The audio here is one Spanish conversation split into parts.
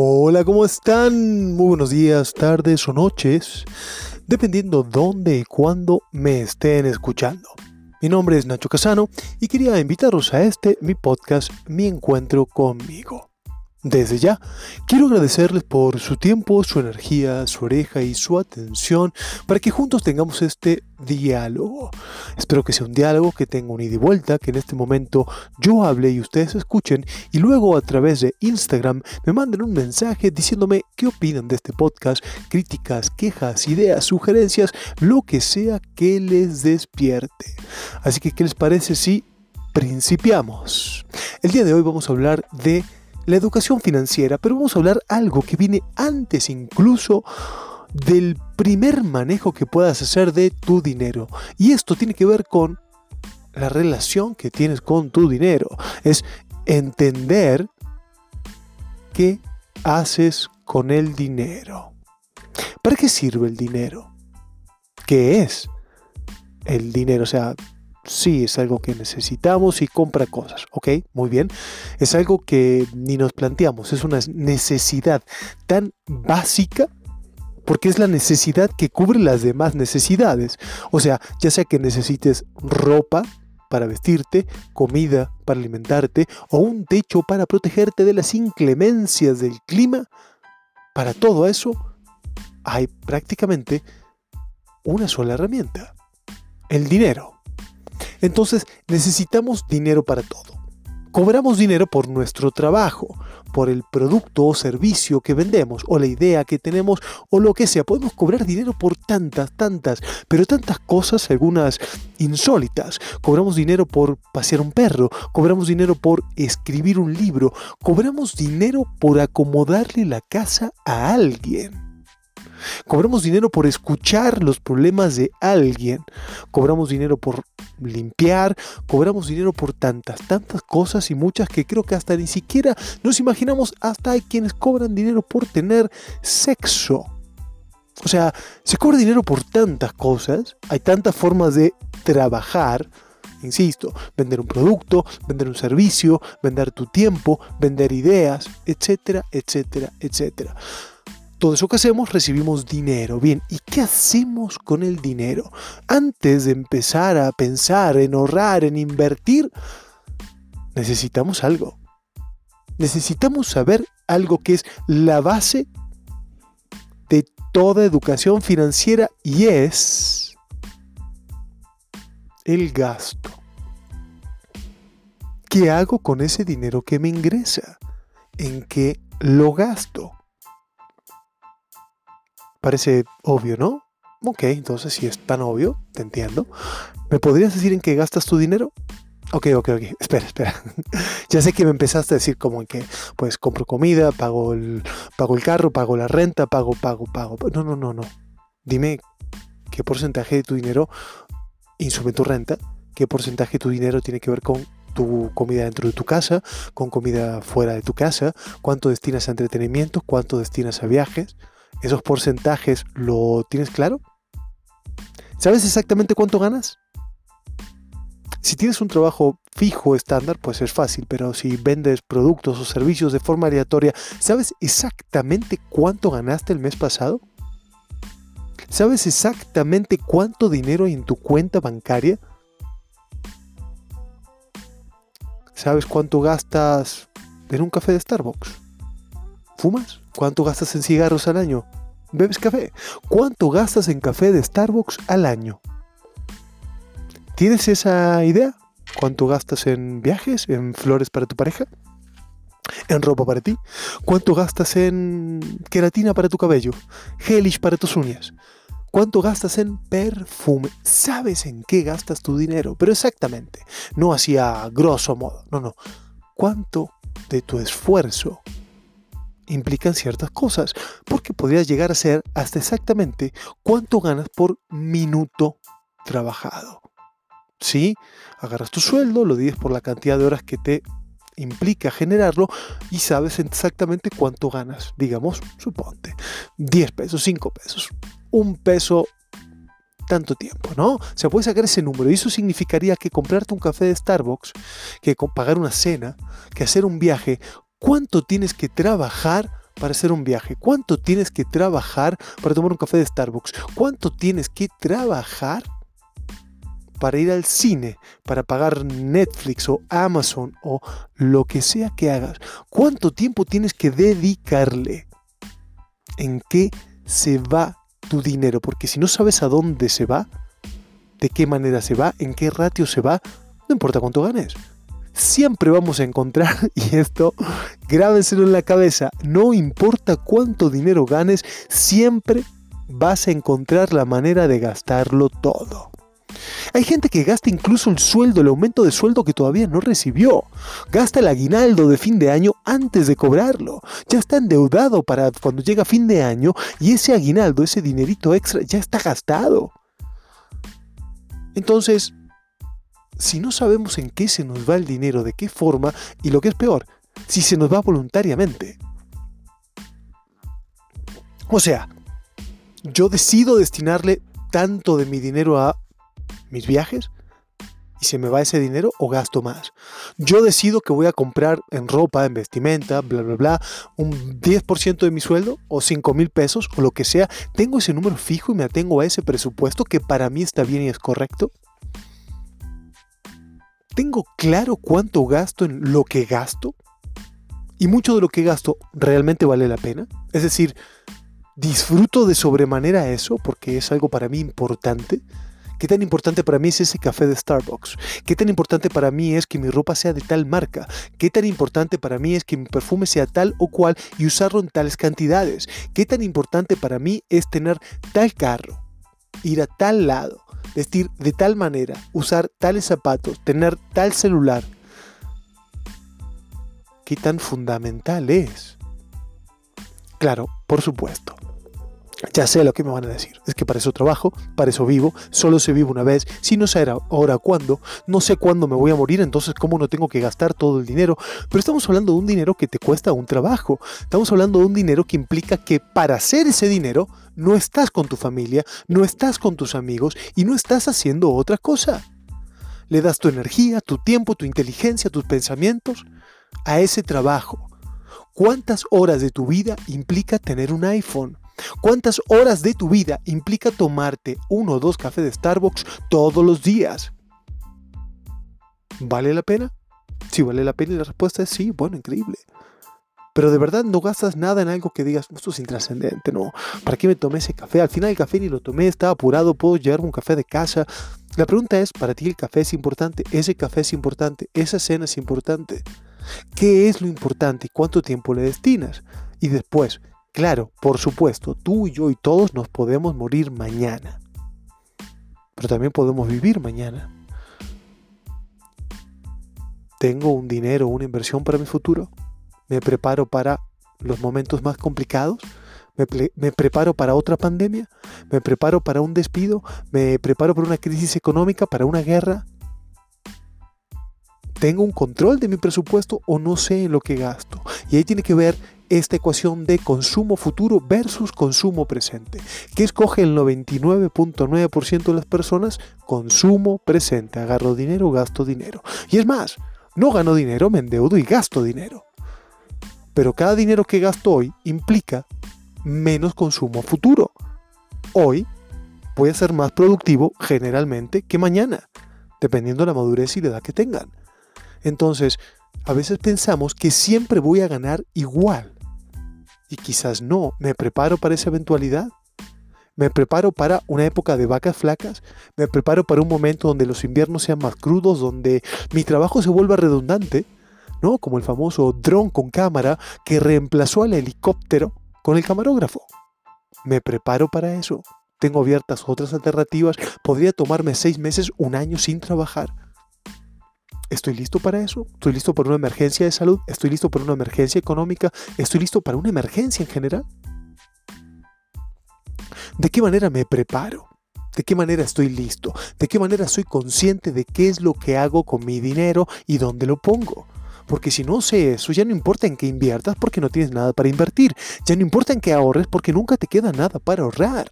Hola, ¿cómo están? Muy buenos días, tardes o noches, dependiendo dónde y cuándo me estén escuchando. Mi nombre es Nacho Casano y quería invitarlos a este, mi podcast, Mi Encuentro conmigo. Desde ya, quiero agradecerles por su tiempo, su energía, su oreja y su atención para que juntos tengamos este diálogo. Espero que sea un diálogo que tenga un ida y vuelta, que en este momento yo hable y ustedes escuchen y luego a través de Instagram me manden un mensaje diciéndome qué opinan de este podcast, críticas, quejas, ideas, sugerencias, lo que sea que les despierte. Así que, ¿qué les parece si principiamos? El día de hoy vamos a hablar de la educación financiera, pero vamos a hablar algo que viene antes incluso del primer manejo que puedas hacer de tu dinero. Y esto tiene que ver con la relación que tienes con tu dinero. Es entender qué haces con el dinero. ¿Para qué sirve el dinero? ¿Qué es el dinero? O sea, sí es algo que necesitamos y compra cosas, ¿ok? Muy bien. Es algo que ni nos planteamos, es una necesidad tan básica porque es la necesidad que cubre las demás necesidades. O sea, ya sea que necesites ropa para vestirte, comida para alimentarte o un techo para protegerte de las inclemencias del clima, para todo eso hay prácticamente una sola herramienta, el dinero. Entonces necesitamos dinero para todo. Cobramos dinero por nuestro trabajo, por el producto o servicio que vendemos, o la idea que tenemos, o lo que sea. Podemos cobrar dinero por tantas, tantas, pero tantas cosas, algunas insólitas. Cobramos dinero por pasear un perro, cobramos dinero por escribir un libro, cobramos dinero por acomodarle la casa a alguien. Cobramos dinero por escuchar los problemas de alguien. Cobramos dinero por limpiar. Cobramos dinero por tantas, tantas cosas y muchas que creo que hasta ni siquiera nos imaginamos. Hasta hay quienes cobran dinero por tener sexo. O sea, se cobra dinero por tantas cosas. Hay tantas formas de trabajar. Insisto, vender un producto, vender un servicio, vender tu tiempo, vender ideas, etcétera, etcétera, etcétera todo eso que hacemos recibimos dinero. Bien, ¿y qué hacemos con el dinero? Antes de empezar a pensar en ahorrar, en invertir, necesitamos algo. Necesitamos saber algo que es la base de toda educación financiera y es el gasto. ¿Qué hago con ese dinero que me ingresa? ¿En qué lo gasto? Parece obvio, ¿no? Ok, entonces si es tan obvio, te entiendo. ¿Me podrías decir en qué gastas tu dinero? Ok, ok, ok. Espera, espera. ya sé que me empezaste a decir como en que, pues, compro comida, pago el, pago el carro, pago la renta, pago, pago, pago. No, no, no, no. Dime qué porcentaje de tu dinero insume tu renta, qué porcentaje de tu dinero tiene que ver con tu comida dentro de tu casa, con comida fuera de tu casa, cuánto destinas a entretenimiento, cuánto destinas a viajes esos porcentajes, ¿lo tienes claro? ¿Sabes exactamente cuánto ganas? Si tienes un trabajo fijo estándar, pues es fácil, pero si vendes productos o servicios de forma aleatoria, ¿sabes exactamente cuánto ganaste el mes pasado? ¿Sabes exactamente cuánto dinero hay en tu cuenta bancaria? ¿Sabes cuánto gastas en un café de Starbucks? ¿Fumas? ¿Cuánto gastas en cigarros al año? ¿Bebes café? ¿Cuánto gastas en café de Starbucks al año? ¿Tienes esa idea? ¿Cuánto gastas en viajes, en flores para tu pareja? ¿En ropa para ti? ¿Cuánto gastas en queratina para tu cabello? ¿Gelish para tus uñas? ¿Cuánto gastas en perfume? ¿Sabes en qué gastas tu dinero? Pero exactamente, no así a grosso modo, no, no. ¿Cuánto de tu esfuerzo implican ciertas cosas, porque podrías llegar a ser hasta exactamente cuánto ganas por minuto trabajado. ¿Sí? Agarras tu sueldo, lo dices por la cantidad de horas que te implica generarlo y sabes exactamente cuánto ganas. Digamos, suponte, 10 pesos, 5 pesos, un peso tanto tiempo, ¿no? O sea, puedes sacar ese número y eso significaría que comprarte un café de Starbucks, que pagar una cena, que hacer un viaje, ¿Cuánto tienes que trabajar para hacer un viaje? ¿Cuánto tienes que trabajar para tomar un café de Starbucks? ¿Cuánto tienes que trabajar para ir al cine, para pagar Netflix o Amazon o lo que sea que hagas? ¿Cuánto tiempo tienes que dedicarle? ¿En qué se va tu dinero? Porque si no sabes a dónde se va, de qué manera se va, en qué ratio se va, no importa cuánto ganes. Siempre vamos a encontrar, y esto grábenselo en la cabeza, no importa cuánto dinero ganes, siempre vas a encontrar la manera de gastarlo todo. Hay gente que gasta incluso el sueldo, el aumento de sueldo que todavía no recibió. Gasta el aguinaldo de fin de año antes de cobrarlo. Ya está endeudado para cuando llega fin de año y ese aguinaldo, ese dinerito extra, ya está gastado. Entonces, si no sabemos en qué se nos va el dinero, de qué forma, y lo que es peor, si se nos va voluntariamente. O sea, yo decido destinarle tanto de mi dinero a mis viajes y se me va ese dinero o gasto más. Yo decido que voy a comprar en ropa, en vestimenta, bla, bla, bla, un 10% de mi sueldo o 5 mil pesos o lo que sea. Tengo ese número fijo y me atengo a ese presupuesto que para mí está bien y es correcto. Tengo claro cuánto gasto en lo que gasto y mucho de lo que gasto realmente vale la pena. Es decir, disfruto de sobremanera eso porque es algo para mí importante. ¿Qué tan importante para mí es ese café de Starbucks? ¿Qué tan importante para mí es que mi ropa sea de tal marca? ¿Qué tan importante para mí es que mi perfume sea tal o cual y usarlo en tales cantidades? ¿Qué tan importante para mí es tener tal carro? Ir a tal lado, vestir de tal manera, usar tales zapatos, tener tal celular. ¿Qué tan fundamental es? Claro, por supuesto. Ya sé lo que me van a decir. Es que para eso trabajo, para eso vivo, solo se vive una vez. Si no sé ahora cuándo, no sé cuándo me voy a morir, entonces cómo no tengo que gastar todo el dinero. Pero estamos hablando de un dinero que te cuesta un trabajo. Estamos hablando de un dinero que implica que para hacer ese dinero no estás con tu familia, no estás con tus amigos y no estás haciendo otra cosa. Le das tu energía, tu tiempo, tu inteligencia, tus pensamientos a ese trabajo. ¿Cuántas horas de tu vida implica tener un iPhone? ¿Cuántas horas de tu vida implica tomarte uno o dos cafés de Starbucks todos los días? ¿Vale la pena? Si vale la pena y la respuesta es sí, bueno, increíble. Pero de verdad no gastas nada en algo que digas, esto es intrascendente, no. ¿Para qué me tomé ese café? Al final el café ni lo tomé, estaba apurado, puedo llevarme un café de casa. La pregunta es, ¿para ti el café es importante? ¿Ese café es importante? ¿Esa cena es importante? ¿Qué es lo importante y cuánto tiempo le destinas? Y después, Claro, por supuesto, tú y yo y todos nos podemos morir mañana. Pero también podemos vivir mañana. ¿Tengo un dinero, una inversión para mi futuro? ¿Me preparo para los momentos más complicados? ¿Me, preparo para otra pandemia? ¿Me preparo para un despido? ¿Me preparo para una crisis económica, para una guerra? ¿Tengo un control de mi presupuesto o no sé lo que gasto? Y ahí tiene que ver esta ecuación de consumo futuro versus consumo presente. ¿Qué escoge el 99.9% de las personas? Consumo presente. Agarro dinero, gasto dinero. Y es más, no gano dinero, me endeudo y gasto dinero. Pero cada dinero que gasto hoy implica menos consumo futuro. Hoy voy a ser más productivo generalmente que mañana, dependiendo de la madurez y la edad que tengan. Entonces, a veces pensamos que siempre voy a ganar igual y quizás no. ¿Me preparo para esa eventualidad? ¿Me preparo para una época de vacas flacas? ¿Me preparo para un momento donde los inviernos sean más crudos, donde mi trabajo se vuelva redundante? ¿No? Como el famoso dron con cámara que reemplazó al helicóptero con el camarógrafo. ¿Me preparo para eso? ¿Tengo abiertas otras alternativas? ¿Podría tomarme seis meses, un año sin trabajar? ¿Estoy listo para eso? ¿Estoy listo para una emergencia de salud? ¿Estoy listo para una emergencia económica? ¿Estoy listo para una emergencia en general? ¿De qué manera me preparo? ¿De qué manera estoy listo? ¿De qué manera soy consciente de qué es lo que hago con mi dinero y dónde lo pongo? Porque si no sé eso, ya no importa en qué inviertas porque no tienes nada para invertir. Ya no importa en qué ahorres porque nunca te queda nada para ahorrar.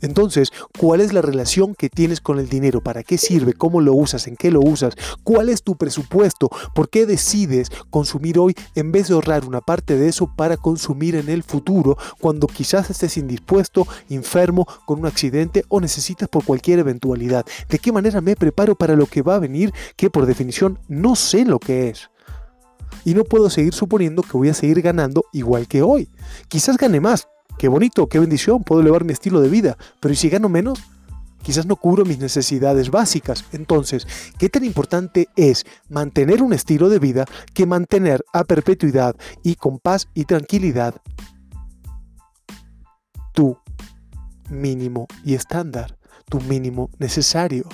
Entonces, ¿cuál es la relación que tienes con el dinero? ¿Para qué sirve? ¿Cómo lo usas? ¿En qué lo usas? ¿Cuál es tu presupuesto? ¿Por qué decides consumir hoy en vez de ahorrar una parte de eso para consumir en el futuro cuando quizás estés indispuesto, enfermo, con un accidente o necesitas por cualquier eventualidad? ¿De qué manera me preparo para lo que va a venir que por definición no sé lo que es? Y no puedo seguir suponiendo que voy a seguir ganando igual que hoy. Quizás gane más, Qué bonito, qué bendición, puedo elevar mi estilo de vida, pero ¿y si gano menos? Quizás no cubro mis necesidades básicas. Entonces, ¿qué tan importante es mantener un estilo de vida que mantener a perpetuidad y con paz y tranquilidad tu mínimo y estándar, tu mínimo necesario?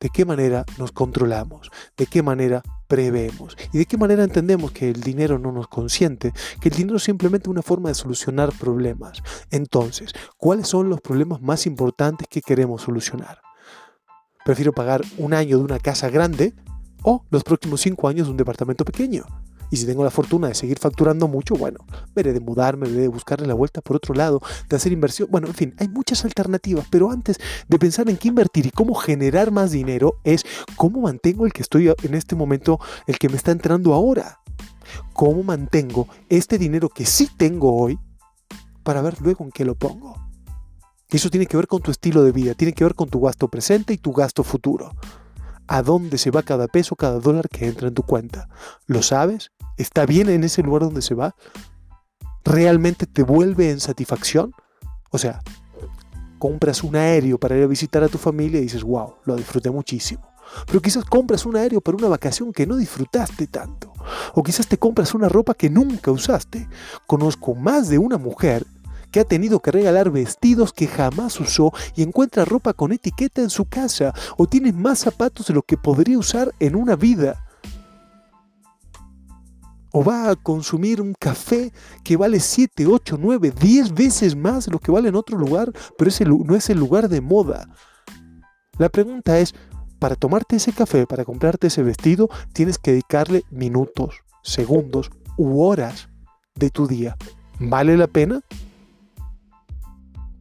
¿De qué manera nos controlamos? ¿De qué manera prevemos? ¿Y de qué manera entendemos que el dinero no nos consiente? Que el dinero es simplemente una forma de solucionar problemas. Entonces, ¿cuáles son los problemas más importantes que queremos solucionar? Prefiero pagar un año de una casa grande o los próximos cinco años de un departamento pequeño. Y si tengo la fortuna de seguir facturando mucho, bueno, veré de mudarme, veré de buscarle la vuelta por otro lado, de hacer inversión. Bueno, en fin, hay muchas alternativas, pero antes de pensar en qué invertir y cómo generar más dinero, es cómo mantengo el que estoy en este momento, el que me está entrando ahora. ¿Cómo mantengo este dinero que sí tengo hoy para ver luego en qué lo pongo? Eso tiene que ver con tu estilo de vida, tiene que ver con tu gasto presente y tu gasto futuro. ¿A dónde se va cada peso, cada dólar que entra en tu cuenta? ¿Lo sabes? ¿Está bien en ese lugar donde se va? ¿Realmente te vuelve en satisfacción? O sea, compras un aéreo para ir a visitar a tu familia y dices, wow, lo disfruté muchísimo. Pero quizás compras un aéreo para una vacación que no disfrutaste tanto. O quizás te compras una ropa que nunca usaste. Conozco más de una mujer que ha tenido que regalar vestidos que jamás usó y encuentra ropa con etiqueta en su casa. O tiene más zapatos de lo que podría usar en una vida o va a consumir un café que vale 7, 8, 9, 10 veces más de lo que vale en otro lugar, pero ese no es el lugar de moda. La pregunta es, para tomarte ese café, para comprarte ese vestido, tienes que dedicarle minutos, segundos u horas de tu día. ¿Vale la pena?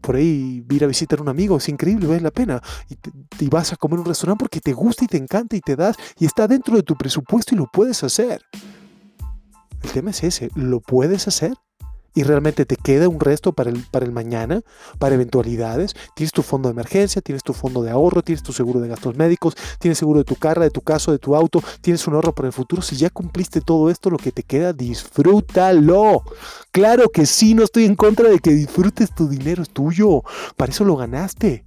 Por ahí ir a visitar a un amigo es increíble, vale la pena. Y, y vas a comer un restaurante porque te gusta y te encanta y te das y está dentro de tu presupuesto y lo puedes hacer. El tema es ese, ¿lo puedes hacer? Y realmente te queda un resto para el, para el mañana, para eventualidades. Tienes tu fondo de emergencia, tienes tu fondo de ahorro, tienes tu seguro de gastos médicos, tienes seguro de tu carro, de tu caso, de tu auto, tienes un ahorro para el futuro. Si ya cumpliste todo esto, lo que te queda, disfrútalo. Claro que sí, no estoy en contra de que disfrutes tu dinero, es tuyo. Para eso lo ganaste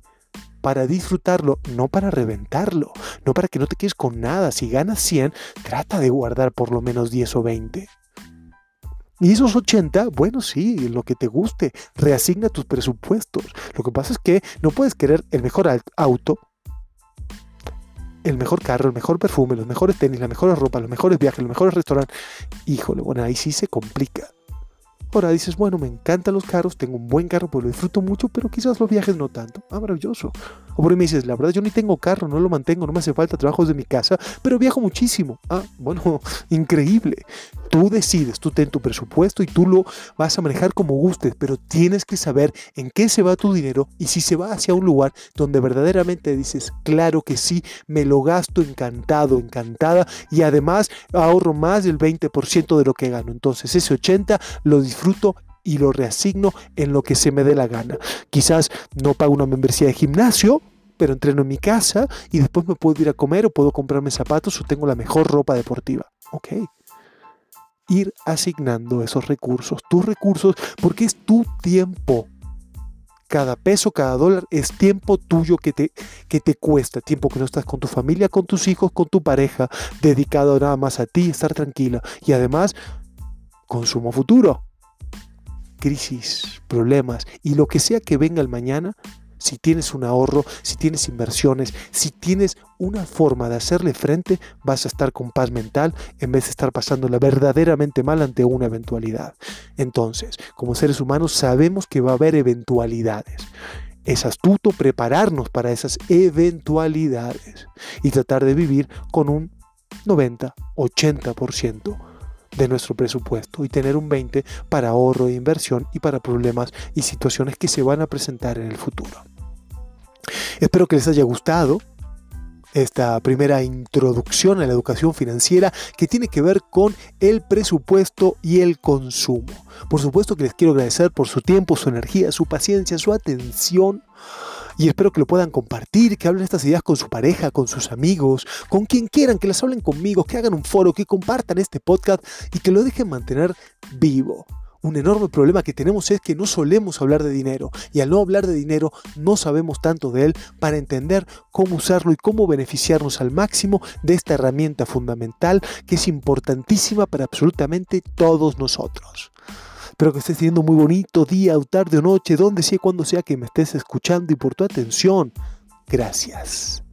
para disfrutarlo, no para reventarlo, no para que no te quedes con nada. Si ganas 100, trata de guardar por lo menos 10 o 20. Y esos 80, bueno, sí, lo que te guste, reasigna tus presupuestos. Lo que pasa es que no puedes querer el mejor auto, el mejor carro, el mejor perfume, los mejores tenis, la mejor ropa, los mejores viajes, los mejores restaurantes. Híjole, bueno, ahí sí se complica. Ahora dices, bueno, me encantan los carros, tengo un buen carro, pues lo disfruto mucho, pero quizás los viajes no tanto. Ah, maravilloso. O por ahí me dices, la verdad yo ni tengo carro, no lo mantengo, no me hace falta trabajos de mi casa, pero viajo muchísimo. Ah, bueno, increíble. Tú decides, tú ten tu presupuesto y tú lo vas a manejar como gustes, pero tienes que saber en qué se va tu dinero y si se va hacia un lugar donde verdaderamente dices, claro que sí, me lo gasto encantado, encantada y además ahorro más del 20% de lo que gano. Entonces ese 80 lo disfruto y lo reasigno en lo que se me dé la gana. Quizás no pago una membresía de gimnasio, pero entreno en mi casa y después me puedo ir a comer o puedo comprarme zapatos o tengo la mejor ropa deportiva. Ok. Ir asignando esos recursos, tus recursos, porque es tu tiempo. Cada peso, cada dólar es tiempo tuyo que te, que te cuesta, tiempo que no estás con tu familia, con tus hijos, con tu pareja, dedicado nada más a ti, estar tranquila. Y además, consumo futuro crisis, problemas y lo que sea que venga el mañana, si tienes un ahorro, si tienes inversiones, si tienes una forma de hacerle frente, vas a estar con paz mental en vez de estar pasándola verdaderamente mal ante una eventualidad. Entonces, como seres humanos sabemos que va a haber eventualidades. Es astuto prepararnos para esas eventualidades y tratar de vivir con un 90, 80% de nuestro presupuesto y tener un 20 para ahorro e inversión y para problemas y situaciones que se van a presentar en el futuro. Espero que les haya gustado esta primera introducción a la educación financiera que tiene que ver con el presupuesto y el consumo. Por supuesto que les quiero agradecer por su tiempo, su energía, su paciencia, su atención. Y espero que lo puedan compartir, que hablen estas ideas con su pareja, con sus amigos, con quien quieran, que las hablen conmigo, que hagan un foro, que compartan este podcast y que lo dejen mantener vivo un enorme problema que tenemos es que no solemos hablar de dinero y al no hablar de dinero no sabemos tanto de él para entender cómo usarlo y cómo beneficiarnos al máximo de esta herramienta fundamental que es importantísima para absolutamente todos nosotros. Espero que estés teniendo muy bonito día o tarde o noche, donde sea, cuando sea que me estés escuchando y por tu atención. Gracias.